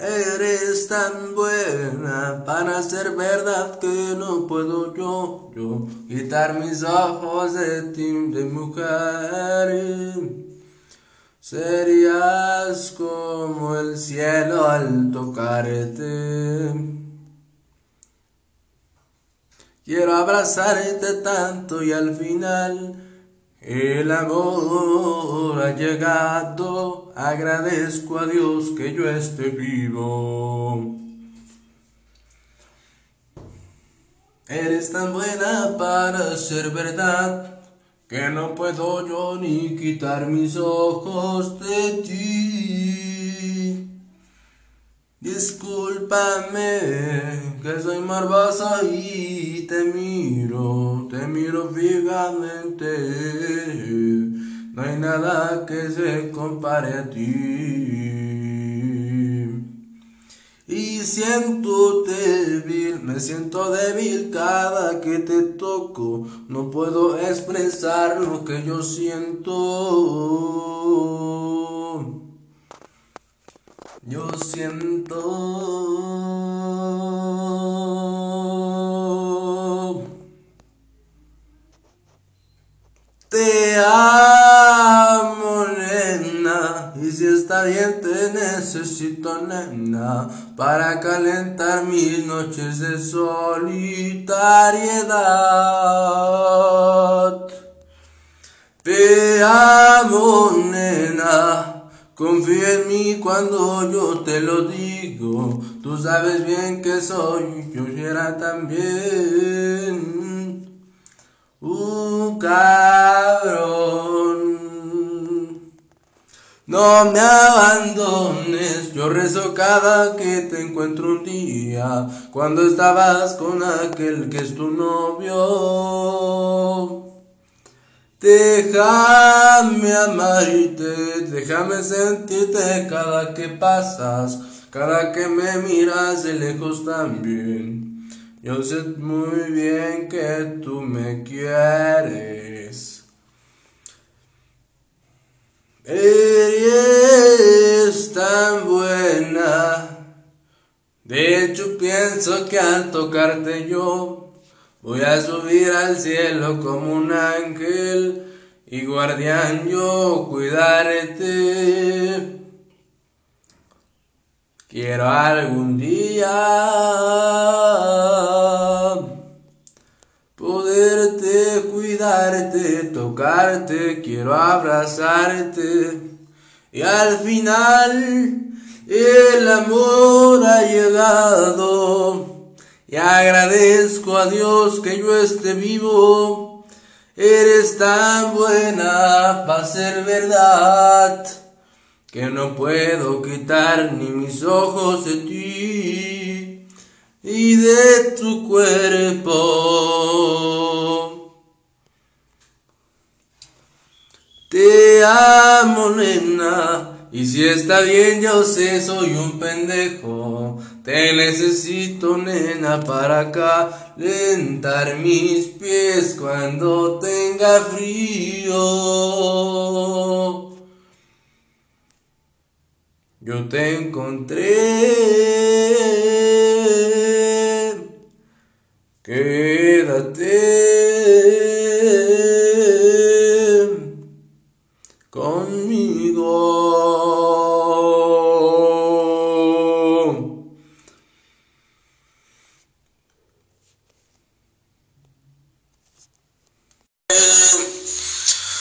Eres tan buena para ser verdad que no puedo yo, yo quitar mis ojos de ti, de mujer. Serías como el cielo al tocarte. Quiero abrazarte tanto y al final el amor ha llegado, agradezco a Dios que yo esté vivo. Eres tan buena para ser verdad que no puedo yo ni quitar mis ojos de ti. Discúlpame que soy morbosa y te miro, te miro fijamente. No hay nada que se compare a ti. Y siento débil, me siento débil cada que te toco. No puedo expresar lo que yo siento. Yo siento. Te amo, nena. Y si está bien, te necesito, nena. Para calentar mis noches de solitariedad. Te amo, nena. Confía en mí cuando yo te lo digo. Tú sabes bien que soy yo era también un cabrón. No me abandones, yo rezo cada que te encuentro un día, cuando estabas con aquel que es tu novio. Déjame amarte, déjame sentirte cada que pasas, cada que me miras de lejos también. Yo sé muy bien que tú me quieres. Eres tan buena. De hecho pienso que al tocarte yo Voy a subir al cielo como un ángel y guardián yo cuidarte. Quiero algún día poderte cuidarte, tocarte, quiero abrazarte. Y al final el amor ha llegado. Y agradezco a Dios que yo esté vivo. Eres tan buena para ser verdad que no puedo quitar ni mis ojos de ti y de tu cuerpo. Te amo, nena. Y si está bien, yo sé, soy un pendejo. Te necesito, nena, para calentar mis pies cuando tenga frío. Yo te encontré. que quédate